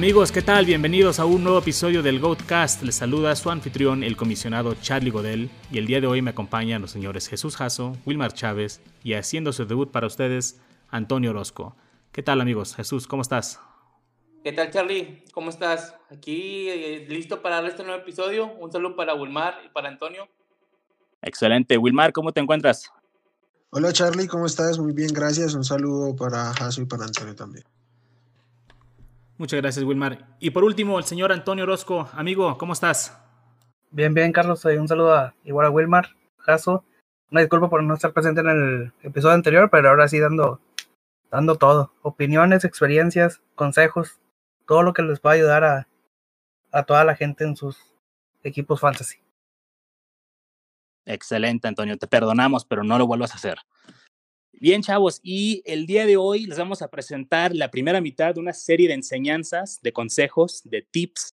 Amigos, ¿qué tal? Bienvenidos a un nuevo episodio del Goatcast. Les saluda su anfitrión, el comisionado Charlie Godel, y el día de hoy me acompañan los señores Jesús Jasso, Wilmar Chávez y haciendo su debut para ustedes, Antonio Orozco. ¿Qué tal, amigos? Jesús, ¿cómo estás? ¿Qué tal, Charlie? ¿Cómo estás? Aquí eh, listo para este nuevo episodio. Un saludo para Wilmar y para Antonio. Excelente. Wilmar, ¿cómo te encuentras? Hola, Charlie, ¿cómo estás? Muy bien, gracias. Un saludo para Jasso y para Antonio también. Muchas gracias, Wilmar. Y por último, el señor Antonio Orozco. Amigo, ¿cómo estás? Bien, bien, Carlos. Un saludo a, igual a Wilmar, Jaso. Una disculpa por no estar presente en el episodio anterior, pero ahora sí dando, dando todo. Opiniones, experiencias, consejos, todo lo que les va a ayudar a, a toda la gente en sus equipos fantasy. Excelente, Antonio. Te perdonamos, pero no lo vuelvas a hacer. Bien, chavos, y el día de hoy les vamos a presentar la primera mitad de una serie de enseñanzas, de consejos, de tips,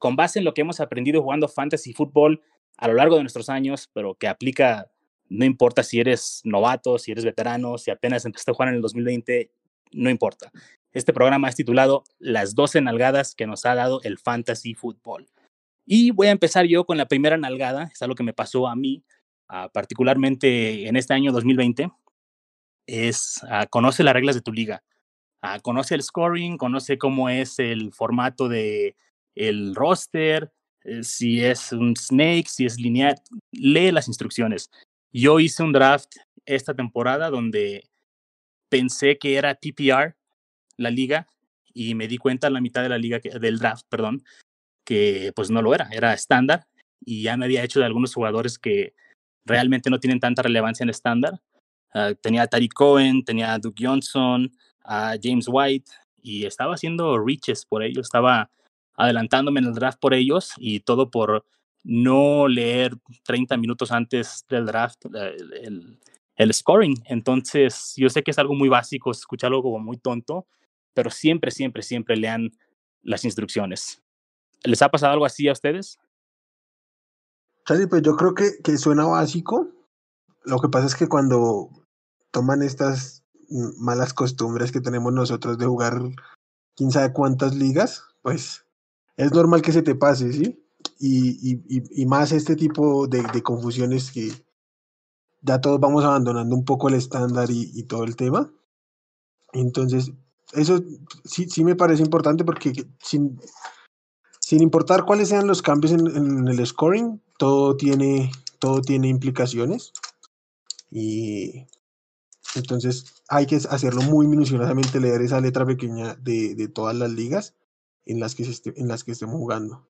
con base en lo que hemos aprendido jugando fantasy fútbol a lo largo de nuestros años, pero que aplica, no importa si eres novato, si eres veterano, si apenas empezaste a jugar en el 2020, no importa. Este programa es titulado Las 12 nalgadas que nos ha dado el fantasy fútbol. Y voy a empezar yo con la primera nalgada, es algo que me pasó a mí, uh, particularmente en este año 2020 es uh, conoce las reglas de tu liga. Uh, conoce el scoring, conoce cómo es el formato de el roster, eh, si es un snake, si es lineal, lee las instrucciones. Yo hice un draft esta temporada donde pensé que era TPR la liga y me di cuenta en la mitad de la liga del draft, perdón, que pues no lo era, era estándar y ya me había hecho de algunos jugadores que realmente no tienen tanta relevancia en estándar Uh, tenía a Tariq Cohen, tenía a Duke Johnson, a James White, y estaba haciendo reaches por ellos, estaba adelantándome en el draft por ellos y todo por no leer 30 minutos antes del draft el, el, el scoring. Entonces, yo sé que es algo muy básico, escucharlo como muy tonto, pero siempre, siempre, siempre lean las instrucciones. ¿Les ha pasado algo así a ustedes? Charlie, pues yo creo que, que suena básico. Lo que pasa es que cuando toman estas malas costumbres que tenemos nosotros de jugar quién sabe cuántas ligas, pues es normal que se te pase, ¿sí? Y, y, y más este tipo de, confusiones que ya todos vamos abandonando un poco el estándar y, y, todo el tema. Entonces, eso sí, sí me parece importante porque sin, sin importar cuáles sean los cambios en, en el scoring, todo tiene, todo tiene implicaciones. Y entonces hay que hacerlo muy minuciosamente, leer esa letra pequeña de, todas las ligas en las, que se en las que estemos jugando.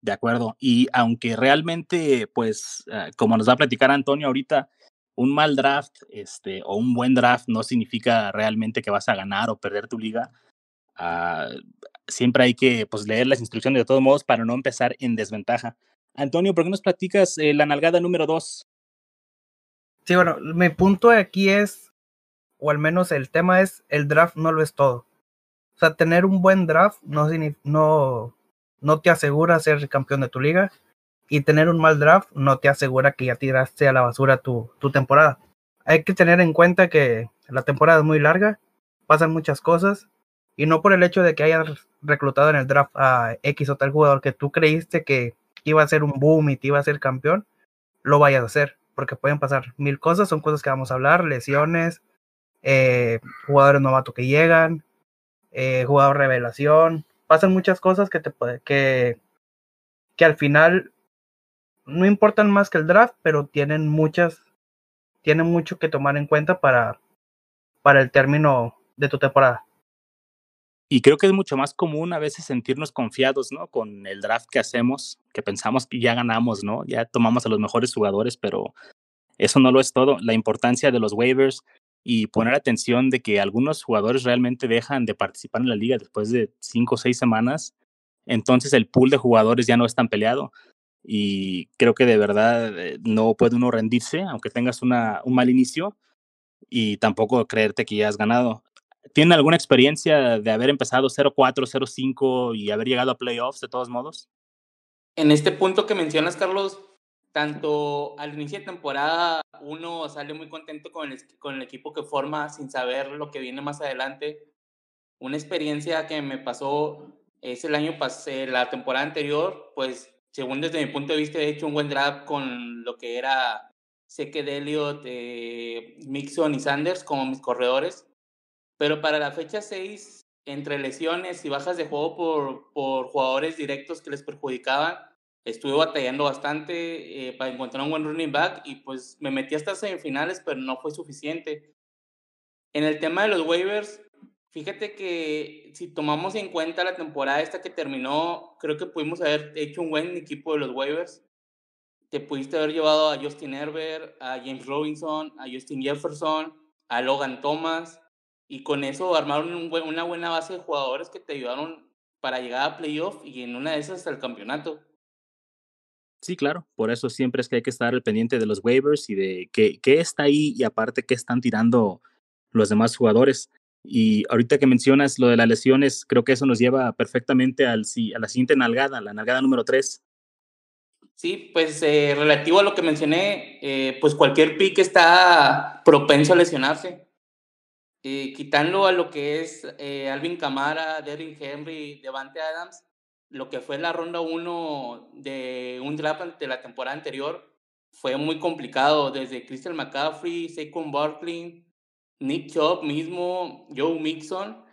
De acuerdo. Y aunque realmente, pues, uh, como nos va a platicar Antonio ahorita, un mal draft este, o un buen draft no significa realmente que vas a ganar o perder tu liga. Uh, siempre hay que pues, leer las instrucciones de todos modos para no empezar en desventaja. Antonio, ¿por qué nos platicas eh, la nalgada número dos? Sí, bueno, mi punto aquí es, o al menos el tema es, el draft no lo es todo. O sea, tener un buen draft no, no, no te asegura ser campeón de tu liga. Y tener un mal draft no te asegura que ya tiraste a la basura tu, tu temporada. Hay que tener en cuenta que la temporada es muy larga, pasan muchas cosas. Y no por el hecho de que hayas reclutado en el draft a X o tal jugador que tú creíste que iba a ser un boom y te iba a ser campeón, lo vayas a hacer porque pueden pasar mil cosas, son cosas que vamos a hablar, lesiones, eh, jugadores novatos que llegan, eh, jugador revelación, pasan muchas cosas que te que, que al final no importan más que el draft, pero tienen muchas, tienen mucho que tomar en cuenta para, para el término de tu temporada. Y creo que es mucho más común a veces sentirnos confiados, ¿no? Con el draft que hacemos, que pensamos que ya ganamos, ¿no? Ya tomamos a los mejores jugadores, pero eso no lo es todo. La importancia de los waivers y poner atención de que algunos jugadores realmente dejan de participar en la liga después de cinco o seis semanas, entonces el pool de jugadores ya no es tan peleado. Y creo que de verdad eh, no puede uno rendirse, aunque tengas una, un mal inicio, y tampoco creerte que ya has ganado. ¿Tienen alguna experiencia de haber empezado 0-4, 0-5 y haber llegado a playoffs de todos modos? En este punto que mencionas, Carlos, tanto al inicio de temporada uno sale muy contento con el, con el equipo que forma sin saber lo que viene más adelante. Una experiencia que me pasó es el año pasado, la temporada anterior, pues según desde mi punto de vista he hecho un buen draft con lo que era Seque Elliott, eh, Mixon y Sanders como mis corredores. Pero para la fecha 6, entre lesiones y bajas de juego por, por jugadores directos que les perjudicaban, estuve batallando bastante eh, para encontrar un buen running back y pues me metí hasta semifinales, pero no fue suficiente. En el tema de los waivers, fíjate que si tomamos en cuenta la temporada esta que terminó, creo que pudimos haber hecho un buen equipo de los waivers. Te pudiste haber llevado a Justin Herbert, a James Robinson, a Justin Jefferson, a Logan Thomas, y con eso armaron una buena base de jugadores que te ayudaron para llegar a playoff y en una de esas hasta el campeonato. Sí, claro, por eso siempre es que hay que estar al pendiente de los waivers y de qué, qué está ahí y aparte qué están tirando los demás jugadores. Y ahorita que mencionas lo de las lesiones, creo que eso nos lleva perfectamente al, a la siguiente nalgada, la nalgada número 3. Sí, pues eh, relativo a lo que mencioné, eh, pues cualquier pick está propenso a lesionarse. Quitando a lo que es eh, Alvin Camara, Derrick Henry, Devante Adams, lo que fue la ronda 1 de un draft de la temporada anterior fue muy complicado, desde Christian McCaffrey, Saquon Barkley, Nick Chubb mismo, Joe Mixon,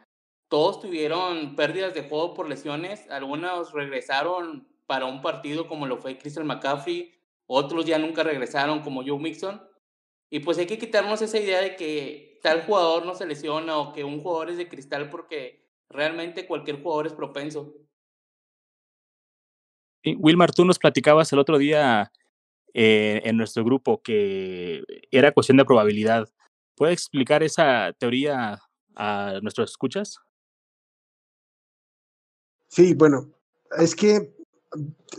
todos tuvieron pérdidas de juego por lesiones, algunos regresaron para un partido como lo fue Christian McCaffrey, otros ya nunca regresaron como Joe Mixon, y pues hay que quitarnos esa idea de que tal jugador no se lesiona o que un jugador es de cristal porque realmente cualquier jugador es propenso. Wilmar, tú nos platicabas el otro día eh, en nuestro grupo que era cuestión de probabilidad. ¿Puede explicar esa teoría a nuestros escuchas? Sí, bueno, es que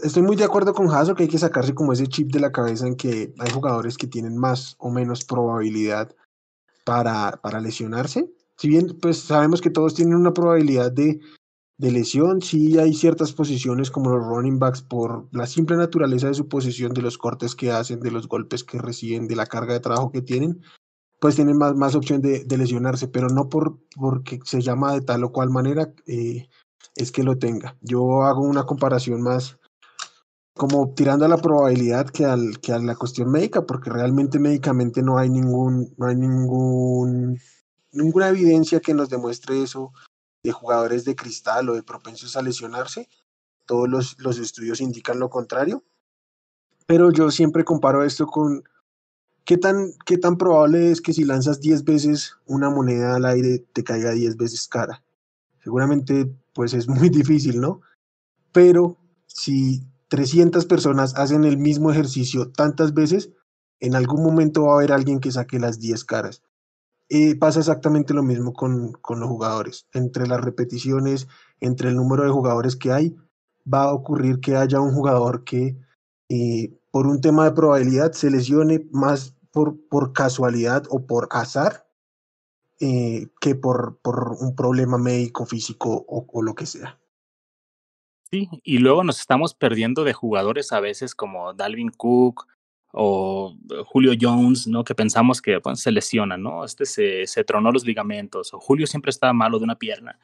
estoy muy de acuerdo con Jaso que hay que sacarse como ese chip de la cabeza en que hay jugadores que tienen más o menos probabilidad para, para lesionarse. Si bien pues sabemos que todos tienen una probabilidad de de lesión, sí hay ciertas posiciones como los running backs por la simple naturaleza de su posición, de los cortes que hacen, de los golpes que reciben, de la carga de trabajo que tienen, pues tienen más, más opción de, de lesionarse, pero no por porque se llama de tal o cual manera eh, es que lo tenga. Yo hago una comparación más como tirando a la probabilidad que, al, que a la cuestión médica, porque realmente médicamente no hay ningún, no hay ningún, ninguna evidencia que nos demuestre eso de jugadores de cristal o de propensos a lesionarse. Todos los, los estudios indican lo contrario. Pero yo siempre comparo esto con qué tan, qué tan probable es que si lanzas 10 veces una moneda al aire te caiga 10 veces cara. Seguramente pues es muy difícil, ¿no? Pero si 300 personas hacen el mismo ejercicio tantas veces, en algún momento va a haber alguien que saque las 10 caras. Y pasa exactamente lo mismo con, con los jugadores. Entre las repeticiones, entre el número de jugadores que hay, va a ocurrir que haya un jugador que eh, por un tema de probabilidad se lesione más por, por casualidad o por azar eh, que por, por un problema médico, físico o, o, lo que sea. Sí, y luego nos estamos perdiendo de jugadores a veces como Dalvin Cook, o Julio Jones, ¿no? Que pensamos que se lesiona, ¿no? Este se, se tronó los ligamentos, o Julio siempre estaba malo de una pierna.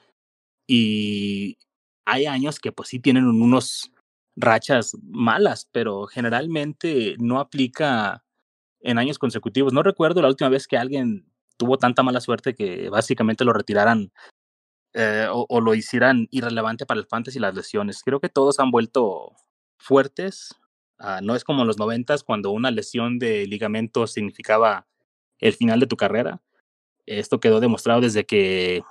Y hay años que pues sí tienen unos rachas malas, pero generalmente no aplica en años consecutivos. No recuerdo la última vez que alguien tuvo tanta mala suerte que básicamente lo retiraran eh, o, lo hicieran irrelevante para el fantasy y las lesiones. Creo que todos han vuelto fuertes Uh, no es como en los noventas cuando una lesión de ligamento significaba el final de tu carrera. Esto quedó demostrado desde que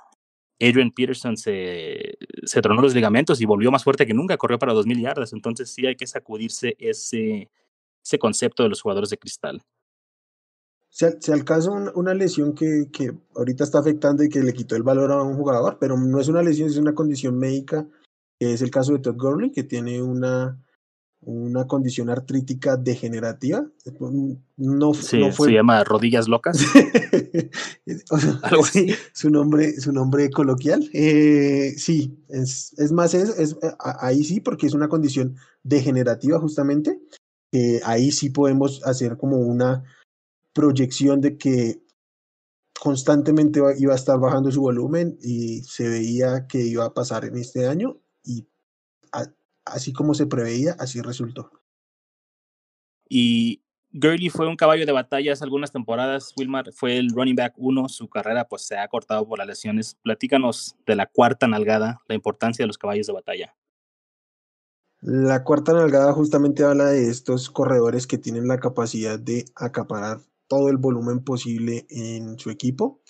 Adrian Peterson se, se tronó los ligamentos y volvió más fuerte que nunca, corrió para 2.000 yardas. Entonces sí hay que sacudirse ese, ese concepto de los jugadores de cristal. Se, se alcanza un, una lesión que, que ahorita está afectando y que le quitó el valor a un jugador, pero no es una lesión, es una condición médica, que es el caso de Todd Gurley, que tiene una, una condición artrítica degenerativa. No, sí, no fue... se llama rodillas locas. o sea, Algo así. Su nombre, su nombre coloquial. Eh, sí, es, es más, es, es, ahí sí, porque es una condición degenerativa justamente. Eh, ahí sí podemos hacer como una proyección de que constantemente iba a estar bajando su volumen y se veía que iba a pasar en este año y así como se preveía, así resultó. Y Gurley fue un caballo de batalla hace algunas temporadas. Wilmar fue el running back uno. Su carrera pues se ha cortado por las lesiones. Platícanos de la cuarta nalgada, la importancia de los caballos de batalla. La cuarta nalgada justamente habla de estos corredores que tienen la capacidad de acaparar todo el volumen posible en su equipo.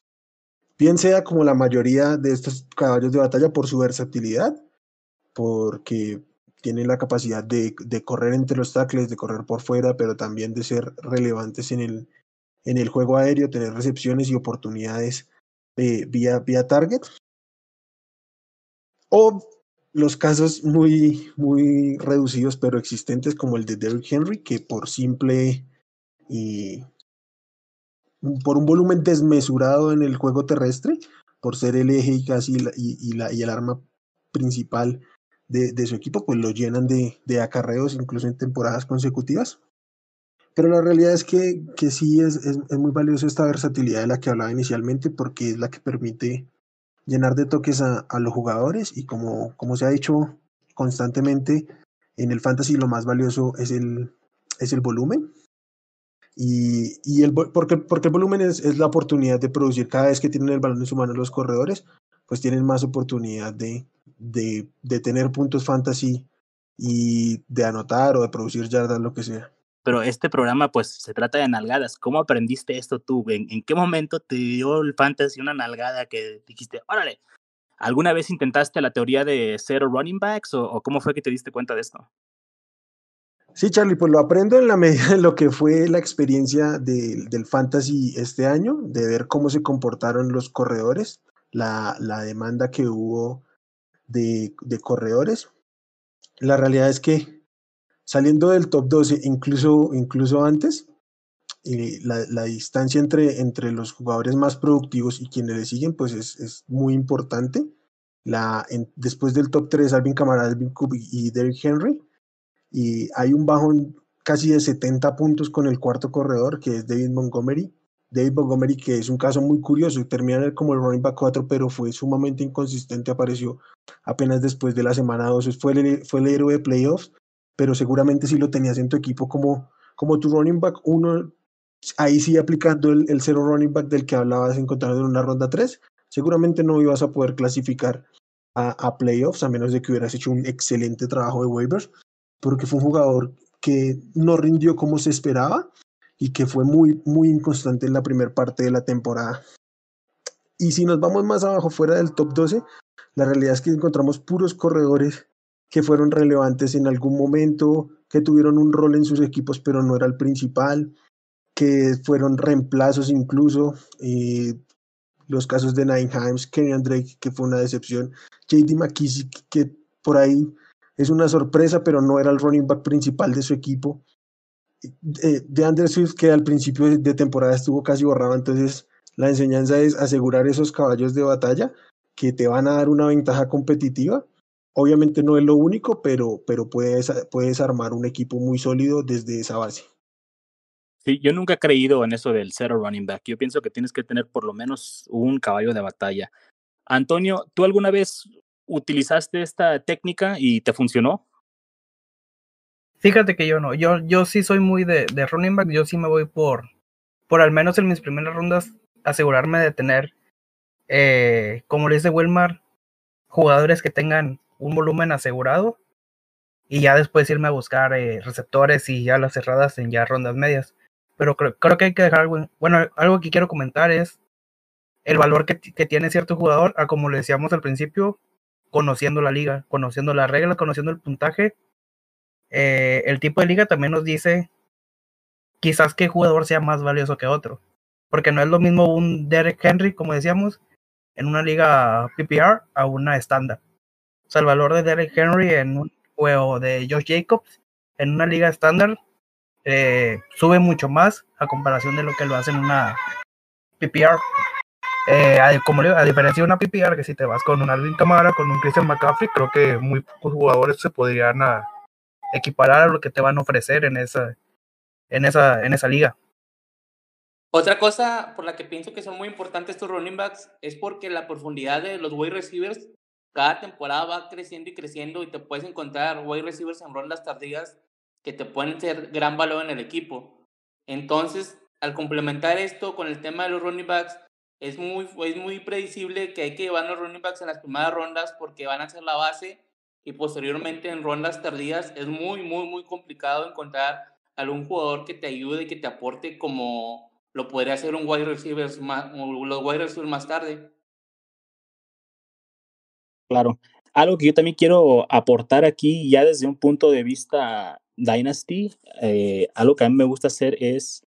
Bien sea como la mayoría de estos caballos de batalla por su versatilidad, porque tienen la capacidad de, de, correr entre los tackles, de correr por fuera, pero también de ser relevantes en el, en el juego aéreo, tener recepciones y oportunidades de, vía, vía target. O los casos muy, muy reducidos pero existentes como el de Derrick Henry, que por simple y por un volumen desmesurado en el juego terrestre, por ser el eje y casi y, la, y el arma principal de, de, su equipo, pues lo llenan de, de acarreos incluso en temporadas consecutivas. Pero la realidad es que, que sí es, es, es muy valiosa esta versatilidad de la que hablaba inicialmente porque es la que permite llenar de toques a, a los jugadores y como, como se ha dicho constantemente en el fantasy lo más valioso es el, es el volumen. Y, y el, porque, porque el volumen es, es la oportunidad de producir cada vez que tienen el balón en su mano los corredores, pues tienen más oportunidad de, de, de tener puntos fantasy y de anotar o de producir yardas, lo que sea pero este programa pues se trata de nalgadas. ¿Cómo aprendiste esto tú? ¿En, en qué momento te dio el fantasy una nalgada que dijiste, órale, ¿alguna vez intentaste la teoría de cero running backs o, o, cómo fue que te diste cuenta de esto? Sí, Charlie, pues lo aprendo en la medida de lo que fue la experiencia de, del fantasy este año, de ver cómo se comportaron los corredores, la, la demanda que hubo de, de corredores. La realidad es que saliendo del top 12, incluso, incluso antes, eh, la, la, distancia entre, entre los jugadores más productivos y quienes le siguen, pues es, es muy importante. La, después del top 3, Alvin Kamara, Alvin Cook y Derrick Henry, y hay un bajón casi de 70 puntos con el cuarto corredor, que es David Montgomery. David Montgomery, que es un caso muy curioso, termina como el running back 4, pero fue sumamente inconsistente, apareció apenas después de la semana 2, fue el, fue el héroe de playoffs, pero seguramente si lo tenías en tu equipo como, como tu running back uno, ahí sí aplicando el, el cero running back del que hablabas encontrando en una ronda 3, seguramente no ibas a poder clasificar a, a, playoffs a menos de que hubieras hecho un excelente trabajo de waivers, porque fue un jugador que no rindió como se esperaba y que fue muy, muy inconstante en la primera parte de la temporada. Y si nos vamos más abajo, fuera del top 12, la realidad es que encontramos puros corredores que fueron relevantes en algún momento, que tuvieron un rol en sus equipos, pero no era el principal, que fueron reemplazos incluso. Eh, los casos de Nine Himes, Drake, que fue una decepción, JD McKissick, que por ahí es una sorpresa, pero no era el running back principal de su equipo. Eh, de Swift, que al principio de temporada estuvo casi borrado, entonces la enseñanza es asegurar esos caballos de batalla que te van a dar una ventaja competitiva Obviamente no es lo único, pero, pero puedes, puedes armar un equipo muy sólido desde esa base. Sí, yo nunca he creído en eso del zero running back. Yo pienso que tienes que tener por lo menos un caballo de batalla. Antonio, ¿tú alguna vez utilizaste esta técnica y te funcionó? Fíjate que yo no. Yo, yo sí soy muy de, de running back. Yo sí me voy por, por al menos en mis primeras rondas, asegurarme de tener, eh, como le dice Wilmar, jugadores que tengan un volumen asegurado y ya después irme a buscar eh, receptores y ya las cerradas en ya rondas medias. Pero creo, creo que hay que dejar algo, bueno, algo que quiero comentar es el valor que, que tiene cierto jugador, a como le decíamos al principio, conociendo la liga, conociendo las reglas, conociendo el puntaje. Eh, el tipo de liga también nos dice quizás qué jugador sea más valioso que otro. Porque no es lo mismo un Derek Henry, como decíamos, en una liga PPR a una estándar sea, el valor de Derek Henry en un juego de Josh Jacobs en una liga estándar eh, sube mucho más a comparación de lo que lo hace en una PPR. Eh, como a diferencia de una PPR, que si te vas con un Alvin Kamara, con un Christian McCaffrey, creo que muy pocos jugadores se podrían a, equiparar a lo que te van a ofrecer en esa, en esa, en esa liga. Otra cosa por la que pienso que son muy importantes estos running backs es porque la profundidad de los wide receivers cada temporada va creciendo y creciendo y te puedes encontrar wide receivers en rondas tardías que te pueden ser gran valor en el equipo. Entonces, al complementar esto con el tema de los running backs, es muy, es muy predecible que hay que llevar los running backs en las primeras rondas porque van a ser la base y posteriormente en rondas tardías es muy, muy, muy complicado encontrar algún jugador que te ayude que te aporte como lo podría hacer un wide receiver más, los wide receivers más tarde. Claro. Algo que yo también quiero aportar aquí, ya desde un punto de vista Dynasty, eh, algo que a mí me gusta hacer es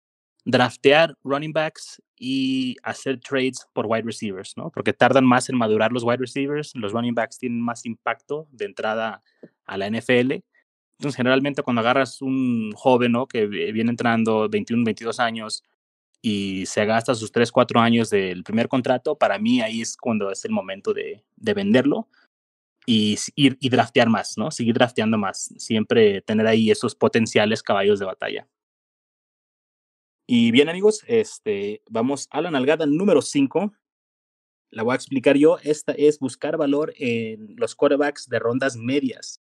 draftear running backs y hacer trades por wide receivers, ¿no? Porque tardan más en madurar los wide receivers, los running backs tienen más impacto de entrada a la NFL. Entonces, generalmente cuando agarras un joven, ¿no? Que viene entrando 21, 22 años y se gasta sus 3, 4 años del primer contrato, para mí ahí es cuando es el momento de, de venderlo y ir y draftear más, ¿no? Seguir drafteando más, siempre tener ahí esos potenciales caballos de batalla. Y bien amigos, este, vamos a la nalgada número 5. La voy a explicar yo. Esta es buscar valor en los quarterbacks de rondas medias.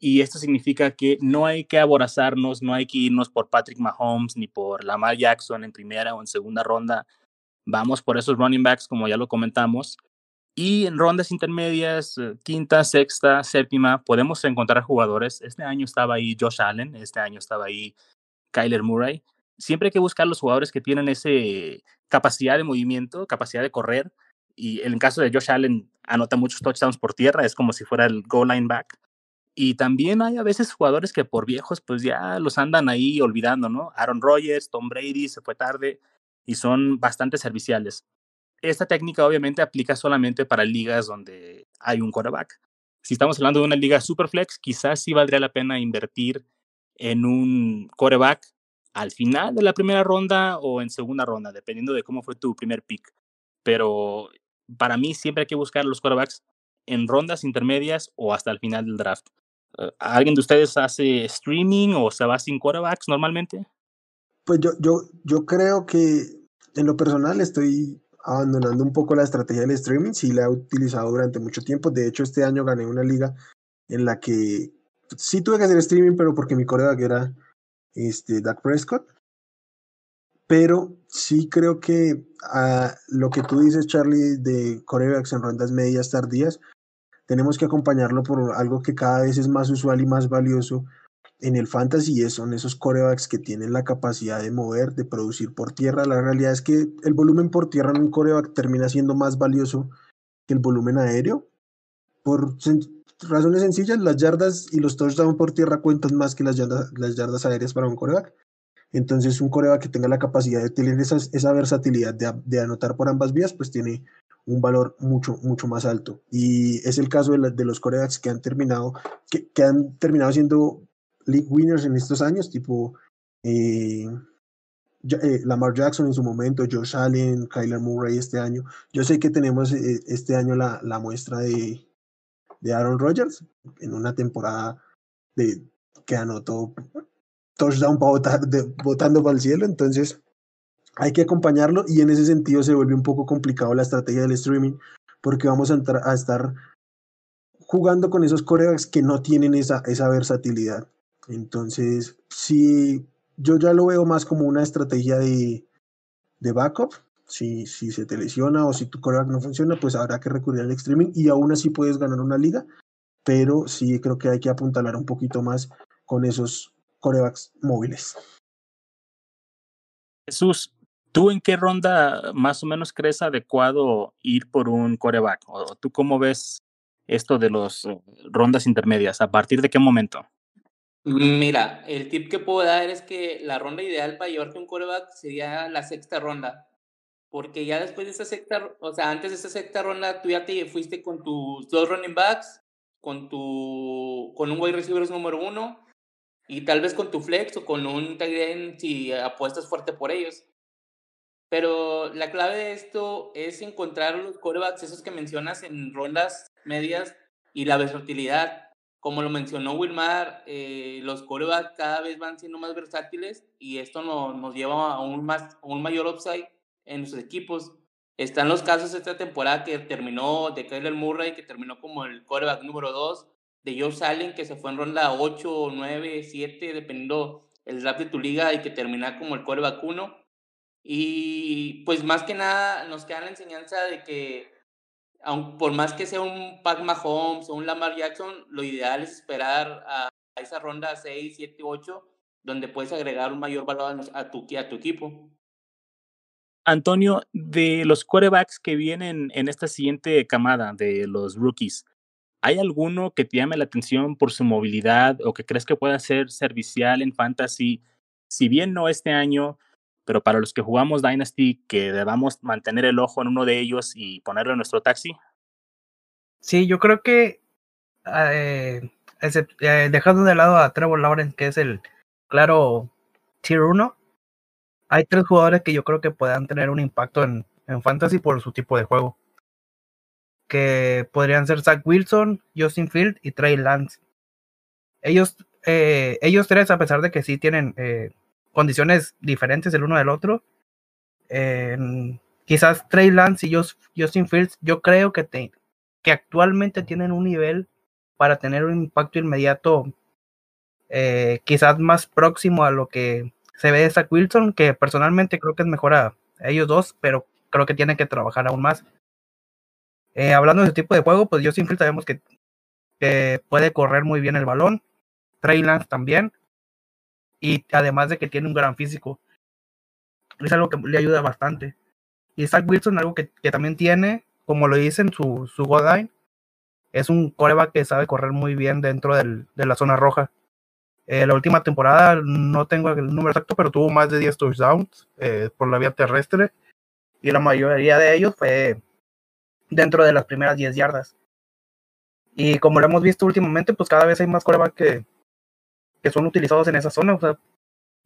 Y esto significa que no hay que aborazarnos, no hay que irnos por Patrick Mahomes ni por Lamar Jackson en primera o en segunda ronda. Vamos por esos running backs, como ya lo comentamos. Y en rondas intermedias, eh, quinta, sexta, séptima, podemos encontrar jugadores. Este año estaba ahí Josh Allen, este año estaba ahí Kyler Murray. Siempre hay que buscar los jugadores que tienen esa capacidad de movimiento, capacidad de correr. Y en el caso de Josh Allen, anota muchos touchdowns por tierra, es como si fuera el goal line back. Y también hay a veces jugadores que por viejos, pues ya los andan ahí olvidando, ¿no? Aaron Rodgers, Tom Brady, se fue tarde y son bastante serviciales. Esta técnica obviamente aplica solamente para ligas donde hay un quarterback. Si estamos hablando de una liga superflex, quizás sí valdría la pena invertir en un quarterback al final de la primera ronda o en segunda ronda, dependiendo de cómo fue tu primer pick. Pero para mí siempre hay que buscar los quarterbacks en rondas intermedias o hasta el final del draft. Eh, ¿Alguien de ustedes hace streaming o se va sin quarterbacks normalmente? Pues yo, yo, yo creo que en lo personal estoy abandonando un poco la estrategia del streaming, sí la he utilizado durante mucho tiempo. De hecho, este año gané una liga en la que sí tuve que hacer streaming, pero porque mi coreback era este, Dak Prescott. Pero sí creo que a lo que tú dices, Charlie, de corebacks en rondas medias tardías, tenemos que acompañarlo por algo que cada vez es más usual y más valioso en el fantasy son esos corebacks que tienen la capacidad de mover, de producir por tierra. La realidad es que el volumen por tierra en un coreback termina siendo más valioso que el volumen aéreo. Por razones sencillas, las yardas y los touchdowns por tierra cuentan más que las yardas, las yardas aéreas para un coreback. Entonces, un coreback que tenga la capacidad de tener esa, esa versatilidad de, de, anotar por ambas vías, pues tiene un valor mucho, mucho más alto. Y es el caso de, de los corebacks que han terminado, que, que han terminado siendo league winners en estos años, tipo eh, eh, Lamar Jackson en su momento, Josh Allen, Kyler Murray este año. Yo sé que tenemos eh, este año la, la muestra de, de Aaron Rodgers en una temporada de, que anotó touchdown para botar, de, botando para el cielo, entonces hay que acompañarlo y en ese sentido se vuelve un poco complicado la estrategia del streaming porque vamos a, entrar, a estar jugando con esos corebacks que no tienen esa, esa versatilidad. Entonces, si yo ya lo veo más como una estrategia de, de backup. Si, si se te lesiona o si tu coreback no funciona, pues habrá que recurrir al streaming y aún así puedes ganar una liga. Pero sí creo que hay que apuntalar un poquito más con esos corebacks móviles. Jesús, ¿tú en qué ronda más o menos crees adecuado ir por un coreback? ¿O tú cómo ves esto de las eh, rondas intermedias? ¿A partir de qué momento? Mira, el tip que puedo dar es que la ronda ideal para llevarte un coreback sería la sexta ronda. Porque ya después de esa sexta, o sea, antes de esa sexta ronda, tú ya te fuiste con tus dos running backs, con tu, con un wide receiver número uno, y tal vez con tu flex o con un tight end si apuestas fuerte por ellos. Pero la clave de esto es encontrar los corebacks, esos que mencionas en rondas medias, y la versatilidad como lo mencionó Wilmar, eh, los corebacks cada vez van siendo más versátiles y esto nos lleva a un, más, un mayor upside en sus equipos. Están los casos esta temporada que terminó de Kyler Murray, que terminó como el quarterback número 2, de Joe Allen, que se fue en ronda 8, 9, 7, dependiendo el draft de tu liga, y que termina como el quarterback 1. Y pues más que nada nos queda la enseñanza de que aun, por más que sea un Pat Mahomes o un Lamar Jackson, lo ideal es esperar a, esa ronda 6, 7, 8, donde puedes agregar un mayor valor a tu, a tu equipo. Antonio, de los quarterbacks que vienen en esta siguiente camada de los rookies, ¿hay alguno que te llame la atención por su movilidad o que crees que pueda ser servicial en fantasy? Si bien no este año, pero para los que jugamos Dynasty, que debamos mantener el ojo en uno de ellos y ponerlo en nuestro taxi. Sí, yo creo que eh, eh, dejando de lado a Trevor Lawrence, que es el claro tier 1, hay tres jugadores que yo creo que puedan tener un impacto en, en fantasy por su tipo de juego. Que podrían ser Zach Wilson, Justin Field y Trey Lance. Ellos, eh, ellos tres, a pesar de que sí tienen condiciones diferentes el uno del otro. quizás Trey Lance y Justin Fields, yo creo que, te, que actualmente tienen un nivel para tener un impacto inmediato, eh, quizás más próximo a lo que se ve Zach Wilson, que personalmente creo que es mejor a, ellos dos, pero creo que tienen que trabajar aún más. Eh, hablando de ese tipo de juego, pues Justin Fields sabemos que, que puede correr muy bien el balón. Trey Lance también y además de que tiene un gran físico. Es algo que le ayuda bastante. Y Zach Wilson, algo que, que también tiene, como lo dice en su, su Godine, es un coreback que sabe correr muy bien dentro del, de la zona roja. Eh, la última temporada, no tengo el número exacto, pero tuvo más de 10 touchdowns eh, por la vía terrestre. Y la mayoría de ellos fue dentro de las primeras 10 yardas. Y como lo hemos visto últimamente, pues cada vez hay más coreback que, que son utilizados en esa zona. O sea,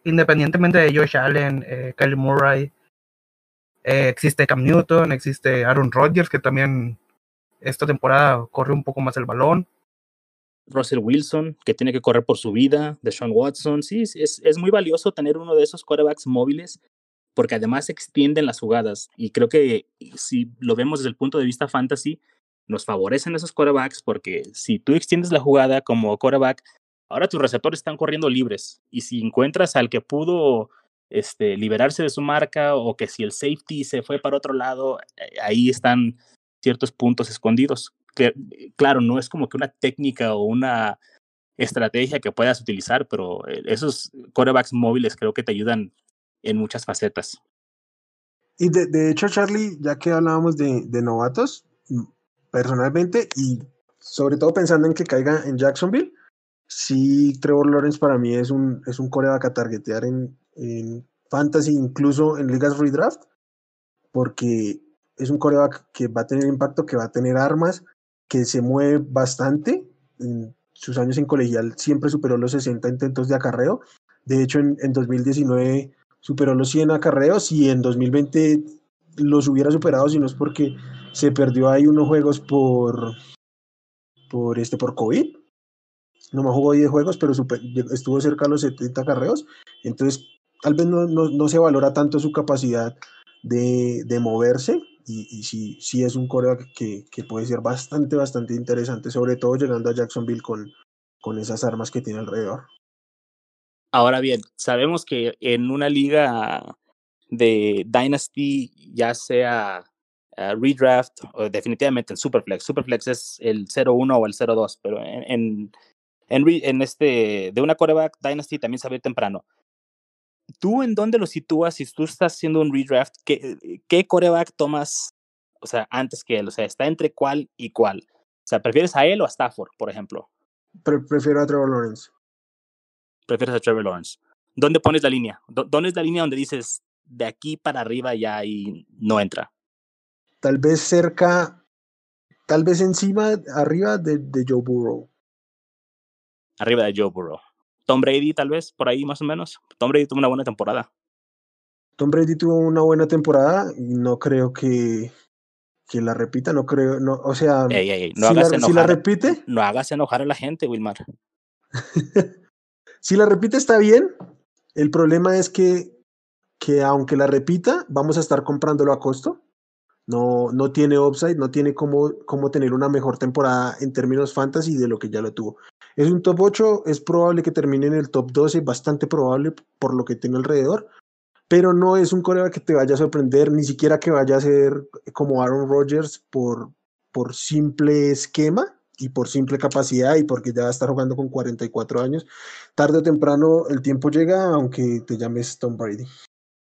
independientemente de Josh Allen, eh, Kyle Murray, eh, existe Cam Newton, existe Aaron Rodgers, que también esta temporada corre un poco más el balón. Russell Wilson, que tiene que correr por su vida, Deshaun Watson, sí, es, es muy valioso tener uno de esos quarterbacks móviles porque además extienden las jugadas. Y creo que si lo vemos desde el punto de vista fantasy, nos favorecen esos quarterbacks porque si tú extiendes la jugada como quarterback, Ahora tus receptores están corriendo libres. Y si encuentras al que pudo este, liberarse de su marca o que si el safety se fue para otro lado, eh, ahí están ciertos puntos escondidos. Que, claro, no es como que una técnica o una estrategia que puedas utilizar, pero eh, esos corebacks móviles creo que te ayudan en muchas facetas. Y de, de hecho, Charlie, ya que hablábamos de, de novatos, mm, personalmente, y sobre todo pensando en que caiga en Jacksonville, sí, Trevor Lawrence para mí es un, es un coreback a targetear en, en fantasy, incluso en ligas redraft, porque es un coreback que va a tener impacto, que va a tener armas, que se mueve bastante. En sus años en colegial siempre superó los 60 intentos de acarreo. De hecho, en, en 2019 superó los 100 acarreos y en 2020 los hubiera superado si no es porque se perdió ahí unos juegos por, por, este, por COVID no jugó 10 juegos, pero estuvo cerca de los 70 carreos. Entonces, tal vez no, no, se valora tanto su capacidad de, de moverse. Y, y sí, es un coreback que, que, puede ser bastante, bastante interesante, sobre todo llegando a Jacksonville con, con esas armas que tiene alrededor. Ahora bien, sabemos que en una liga de Dynasty, ya sea uh, redraft o definitivamente en Superflex, Superflex es el 0-1 o el 0-2, pero en, en, en, este, de una coreback Dynasty también saber temprano. ¿Tú en dónde lo sitúas si tú estás haciendo un redraft? ¿Qué, qué coreback tomas, o sea, antes que él? O sea, ¿está entre cuál y cuál? O sea, ¿prefieres a él o a Stafford, por ejemplo? prefiero a Trevor Lawrence. Prefieres a Trevor Lawrence. ¿Dónde pones la línea? ¿Dónde es la línea donde dices, de aquí para arriba ya y no entra? Tal vez cerca, tal vez encima, arriba de, de Joe Burrow arriba de Joe Burrow. Tom Brady, tal vez, por ahí más o menos. Tom Brady tuvo una buena temporada. Tom Brady tuvo una buena temporada y no creo que, que la repita, no creo, no, o sea, no si, la, si, la, repite. No hagas enojar a la gente, Wilmar. si la repite está bien, el problema es que, que aunque la repita, vamos a estar comprándolo a costo. No, no tiene upside, no tiene cómo, cómo tener una mejor temporada en términos fantasy de lo que ya lo tuvo. Es un top 8, es probable que termine en el top 12, bastante probable por lo que tiene alrededor, pero no es un coreback que te vaya a sorprender, ni siquiera que vaya a ser como Aaron Rodgers por, por simple esquema y por simple capacidad y porque ya estar jugando con 44 años. Tarde o temprano el tiempo llega, aunque te llames Tom Brady.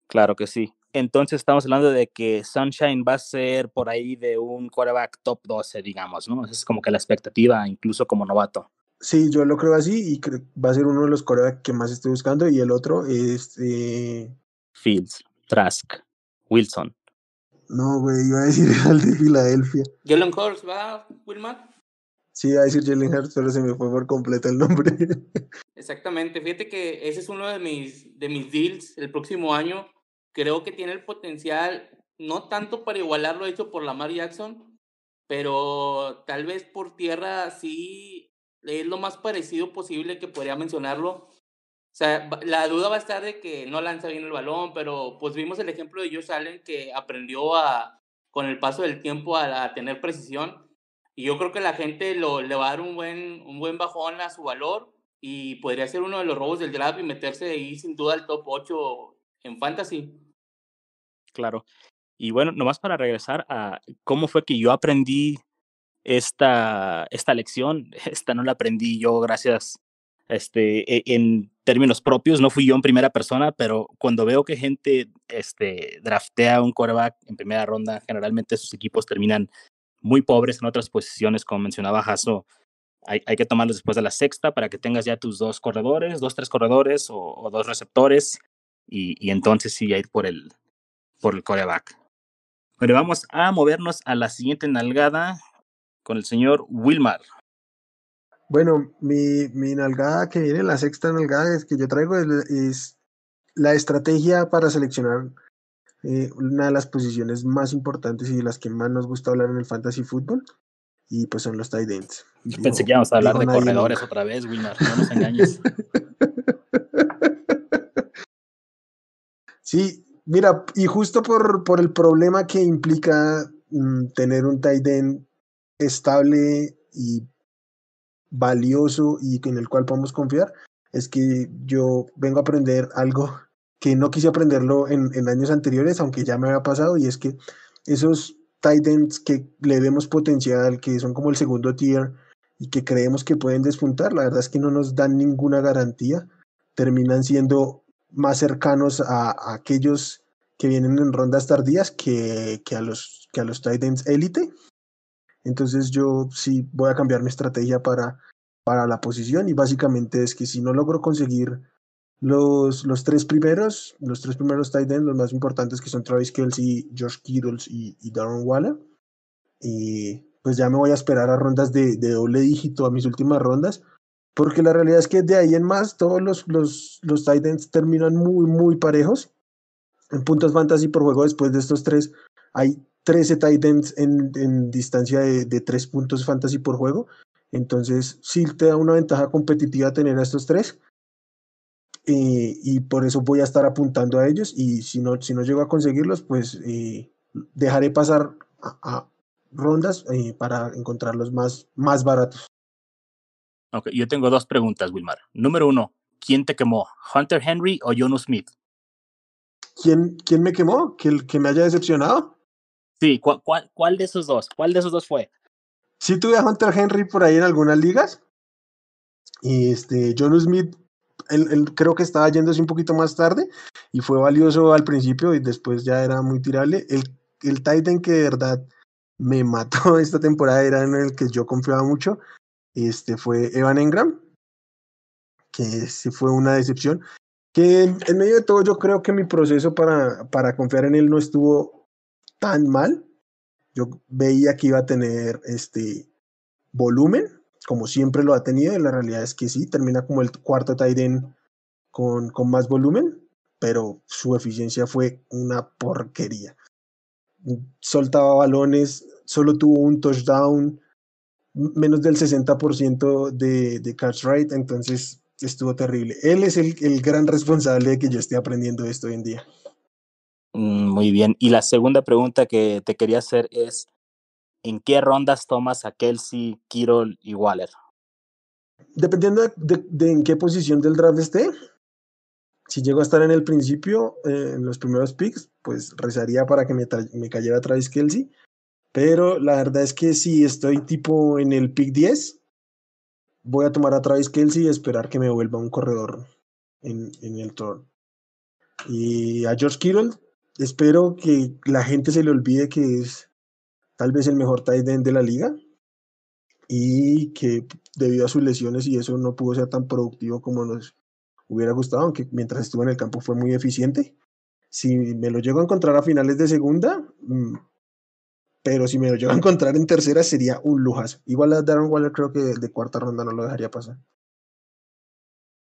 Claro que sí. Entonces estamos hablando de que Sunshine va a ser por ahí de un quarterback top 12, digamos, ¿no? Esa es como que la expectativa, incluso como novato. Sí, yo lo creo así y va a ser uno de los quarterbacks que más estoy buscando y el otro es... Eh... Fields, Trask, Wilson. No, güey, iba a decir el de Filadelfia. Jalen Hurts, ¿va, Wilmar? Sí, iba a decir Jalen Hurts, pero se me fue por completo el nombre. Exactamente, fíjate que ese es uno de mis, de mis deals el próximo año creo que tiene el potencial, no tanto para igualar lo hecho por Lamar Jackson, pero tal vez por tierra sí es lo más parecido posible que podría mencionarlo. O sea, la duda va a estar de que no lanza bien el balón, pero pues vimos el ejemplo de Josh Allen que aprendió a, con el paso del tiempo a, tener precisión. Y yo creo que la gente lo, le va a dar un buen, un buen bajón a su valor y podría ser uno de los robos del draft y meterse ahí sin duda al top 8 en fantasy. Claro. Y bueno, nomás para regresar a cómo fue que yo aprendí esta, esta lección, esta no la aprendí yo gracias, este, e, en términos propios, no fui yo en primera persona, pero cuando veo que gente este, draftea un quarterback en primera ronda, generalmente sus equipos terminan muy pobres en otras posiciones, como mencionaba Jaso, hay, hay, que tomarlos después de la sexta para que tengas ya tus dos corredores, dos, tres corredores o, o dos receptores, y, y, entonces sí ir por el, por el coreback. Bueno, vamos a movernos a la siguiente nalgada con el señor Wilmar. Bueno, mi, mi nalgada que viene, la sexta nalgada es que yo traigo es, la estrategia para seleccionar eh, una de las posiciones más importantes y de las que más nos gusta hablar en el fantasy fútbol. Y pues son los tight ends. Yo pensé que íbamos a hablar de corredores otra vez, Wilmar, no nos engañes. sí, Mira, y justo por, por el problema que implica mm, tener un tight end estable y valioso y en el cual podemos confiar, es que yo vengo a aprender algo que no quise aprenderlo en, en años anteriores, aunque ya me había pasado, y es que esos tight ends que le vemos potencial, que son como el segundo tier y que creemos que pueden despuntar, la verdad es que no nos dan ninguna garantía, terminan siendo más cercanos a, aquellos que vienen en rondas tardías que, que, a los, que a los Titans élite. Entonces yo sí voy a cambiar mi estrategia para, para la posición y básicamente es que si no logro conseguir los, los tres primeros, los tres primeros tight ends, los más importantes que son Travis Kelsey, Josh Kittles y, y Darren Waller, y pues ya me voy a esperar a rondas de, de doble dígito a mis últimas rondas porque la realidad es que de ahí en más todos los, los, los tight ends terminan muy, muy parejos. En puntos fantasy por juego después de estos tres hay 13 tight ends en, en distancia de, de 3 puntos fantasy por juego. Entonces sí te da una ventaja competitiva tener a estos tres. Eh, y por eso voy a estar apuntando a ellos y si no, si no llego a conseguirlos, pues eh, dejaré pasar a, a rondas eh, para encontrarlos más, más baratos. Ok, yo tengo dos preguntas, Wilmar. Número uno, ¿quién te quemó? ¿Hunter Henry o Jono Smith? ¿Quién, quién me quemó? ¿Que, ¿Que me haya decepcionado? Sí, ¿cuál, cuál, cuál de esos dos? ¿Cuál de esos dos fue? Sí tuve a Hunter Henry por ahí en algunas ligas. Y este, Jono Smith, él, él, creo que estaba yéndose un poquito más tarde y fue valioso al principio y después ya era muy tirable. El, el Titan que de verdad me mató esta temporada era en el que yo confiaba mucho este fue Evan Engram, que sí fue una decepción. Que en, en, medio de todo yo creo que mi proceso para, para confiar en él no estuvo tan mal. Yo veía que iba a tener este volumen, como siempre lo ha tenido, y la realidad es que sí, termina como el cuarto end con, con más volumen, pero su eficiencia fue una porquería. Soltaba balones, solo tuvo un touchdown, menos del 60% de, de catch rate, entonces estuvo terrible. Él es el, el, gran responsable de que yo esté aprendiendo esto hoy en día. Mm, muy bien. Y la segunda pregunta que te quería hacer es, ¿en qué rondas tomas a Kelsey, Kirol y Waller? Dependiendo de, en qué posición del draft esté, si llego a estar en el principio, eh, en los primeros picks, pues rezaría para que me, me cayera Travis Kelsey. Pero la verdad es que si estoy tipo en el pick 10, voy a tomar a Travis Kelsey y esperar que me vuelva un corredor en, en el turn. Y a George Kittle, espero que la gente se le olvide que es tal vez el mejor tight end de la liga y que debido a sus lesiones y eso no pudo ser tan productivo como nos hubiera gustado, aunque mientras estuvo en el campo fue muy eficiente. Si me lo llego a encontrar a finales de segunda, mm, pero si me lo llego a encontrar en tercera sería un lujazo. Igual a Darren Waller creo que de cuarta ronda no lo dejaría pasar.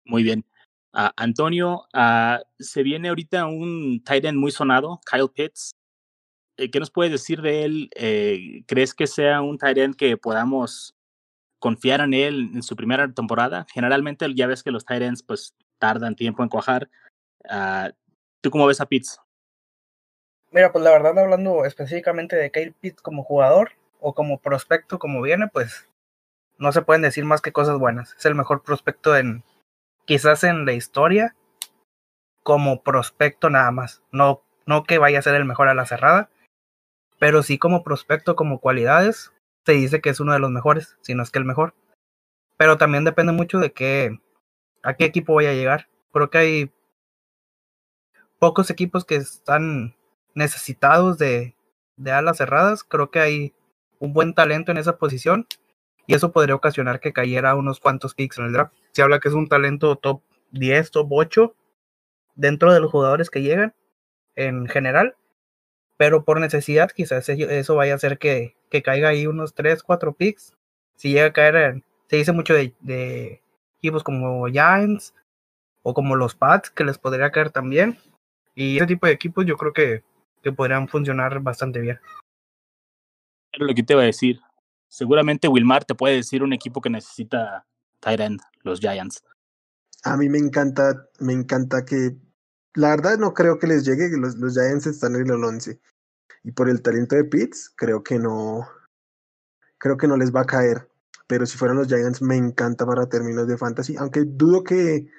Muy bien. Uh, Antonio, uh, se viene ahorita un tight end muy sonado, Kyle Pitts. Eh, ¿Qué nos puedes decir de él? Eh, ¿Crees que sea un tight end que podamos confiar en él en su primera temporada? Generalmente ya ves que los tight ends pues tardan tiempo en cuajar. Uh, ¿Tú cómo ves a Pitts? Mira, pues la verdad, hablando específicamente de Kyle Pitts como jugador o como prospecto, como viene, pues no se pueden decir más que cosas buenas. Es el mejor prospecto en, quizás en la historia como prospecto nada más. No, no que vaya a ser el mejor a la cerrada, pero sí como prospecto, como cualidades, se dice que es uno de los mejores, si no es que el mejor. Pero también depende mucho de qué, a qué equipo voy a llegar. Creo que hay pocos equipos que están necesitados de, de alas cerradas. Creo que hay un buen talento en esa posición y eso podría ocasionar que cayera unos cuantos picks en el draft. Se habla que es un talento top 10, top 8 dentro de los jugadores que llegan en general, pero por necesidad quizás eso vaya a hacer que, que caiga ahí unos 3, 4 picks. Si llega a caer, se dice mucho de, equipos como Giants o como los Pats, que les podría caer también. Y ese tipo de equipos yo creo que, que podrían funcionar bastante bien. Era lo que te iba a decir seguramente Wilmar te puede decir un equipo que necesita tight end, los Giants. A mí me encanta, me encanta que, la verdad no creo que les llegue, los, los Giants están en el 11. Y por el talento de Pitts, creo que no, creo que no les va a caer. Pero si fueran los Giants, me encanta para términos de fantasy, aunque dudo que,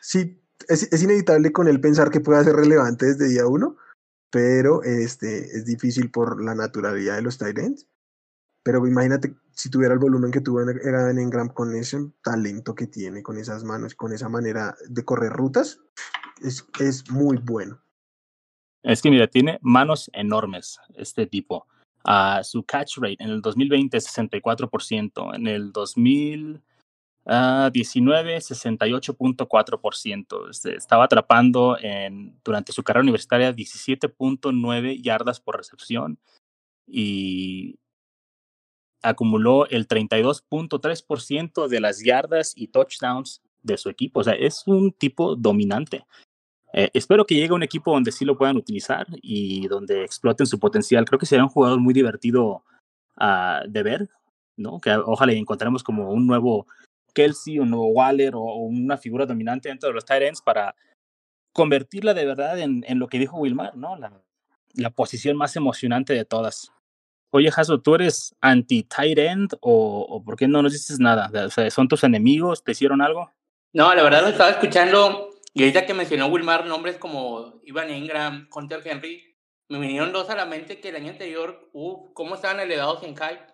sí, es, es inevitable con él pensar que pueda ser relevante desde día uno, pero este, es difícil por la naturalidad de los tight. Pero imagínate si tuviera el volumen que tuvo en, Engram con ese talento que tiene, con esas manos, con esa manera de correr rutas, es, es muy bueno. Es que mira, tiene manos enormes este tipo. Uh, su catch rate en el 2020 es 64%, en el 2019 68.4%. Este, estaba atrapando en, durante su carrera universitaria 17.9 yardas por recepción y acumuló el 32.3% de las yardas y touchdowns de su equipo. O sea, es un tipo dominante. Eh, espero que llegue a un equipo donde sí lo puedan utilizar y donde exploten su potencial. Creo que será un jugador muy divertido uh, de ver, ¿no? Que ojalá encontremos como un nuevo Kelsey, un nuevo Waller o, una figura dominante dentro de los Tyrants para convertirla de verdad en, lo que dijo Wilmar, ¿no? La posición más emocionante de todas. Oye, Jaso, ¿tú eres anti-tight end o, por qué no nos dices nada? O sea, ¿son tus enemigos? ¿Te hicieron algo? No, la verdad lo estaba escuchando y ahorita que mencionó Wilmar nombres como Ivan Ingram, Hunter Henry, me vinieron dos a la mente que el año anterior, uh, cómo estaban elevados en hype.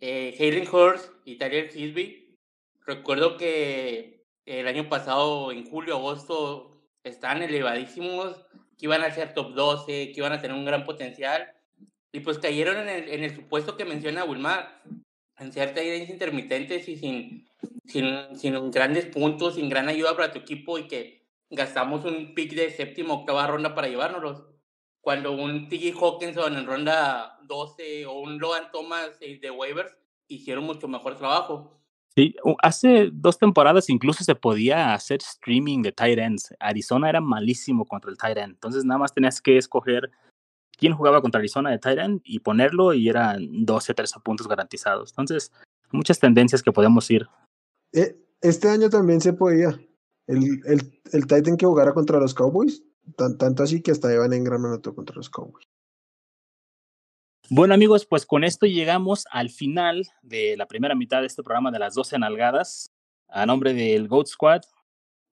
Eh, Hayden Hurst y Tyler Hisby. Recuerdo que el año pasado, en julio, agosto, estaban elevadísimos, que iban a ser top 12, que iban a tener un gran potencial y pues cayeron en el, en el supuesto que menciona Wilmar, en ciertas ideas intermitentes y sin, sin, sin grandes puntos, sin gran ayuda para tu equipo y que gastamos un pick de séptima octava ronda para llevárnoslos. Cuando un T.J. Hawkinson en ronda 12 o un Logan Thomas de waivers hicieron mucho mejor trabajo. Sí, hace dos temporadas incluso se podía hacer streaming de tight ends. Arizona era malísimo contra el tight end, entonces nada más tenías que escoger quién jugaba contra Arizona de Tyrant y ponerlo y eran 12, 13 puntos garantizados. Entonces, muchas tendencias que podemos ir. Eh, este año también se podía. El, el, el Titan que jugara contra los Cowboys Tan- tanto así que hasta Evan Engram anotó contra los Cowboys. Bueno amigos, pues con esto llegamos al final de la primera mitad de este programa de las 12 nalgadas. A nombre del Goat Squad,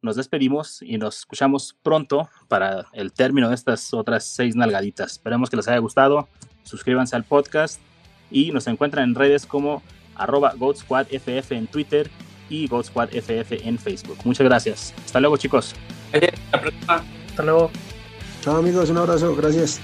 nos despedimos y nos escuchamos pronto para el término de estas otras seis nalgaditas. Esperemos que les haya gustado. Suscríbanse al podcast y nos encuentran en redes como arroba Goat Squad FF en Twitter y Goat Squad FF en Facebook. Muchas gracias. Hasta luego chicos. Hasta la próxima. Hasta luego. Chao amigos, un abrazo, gracias.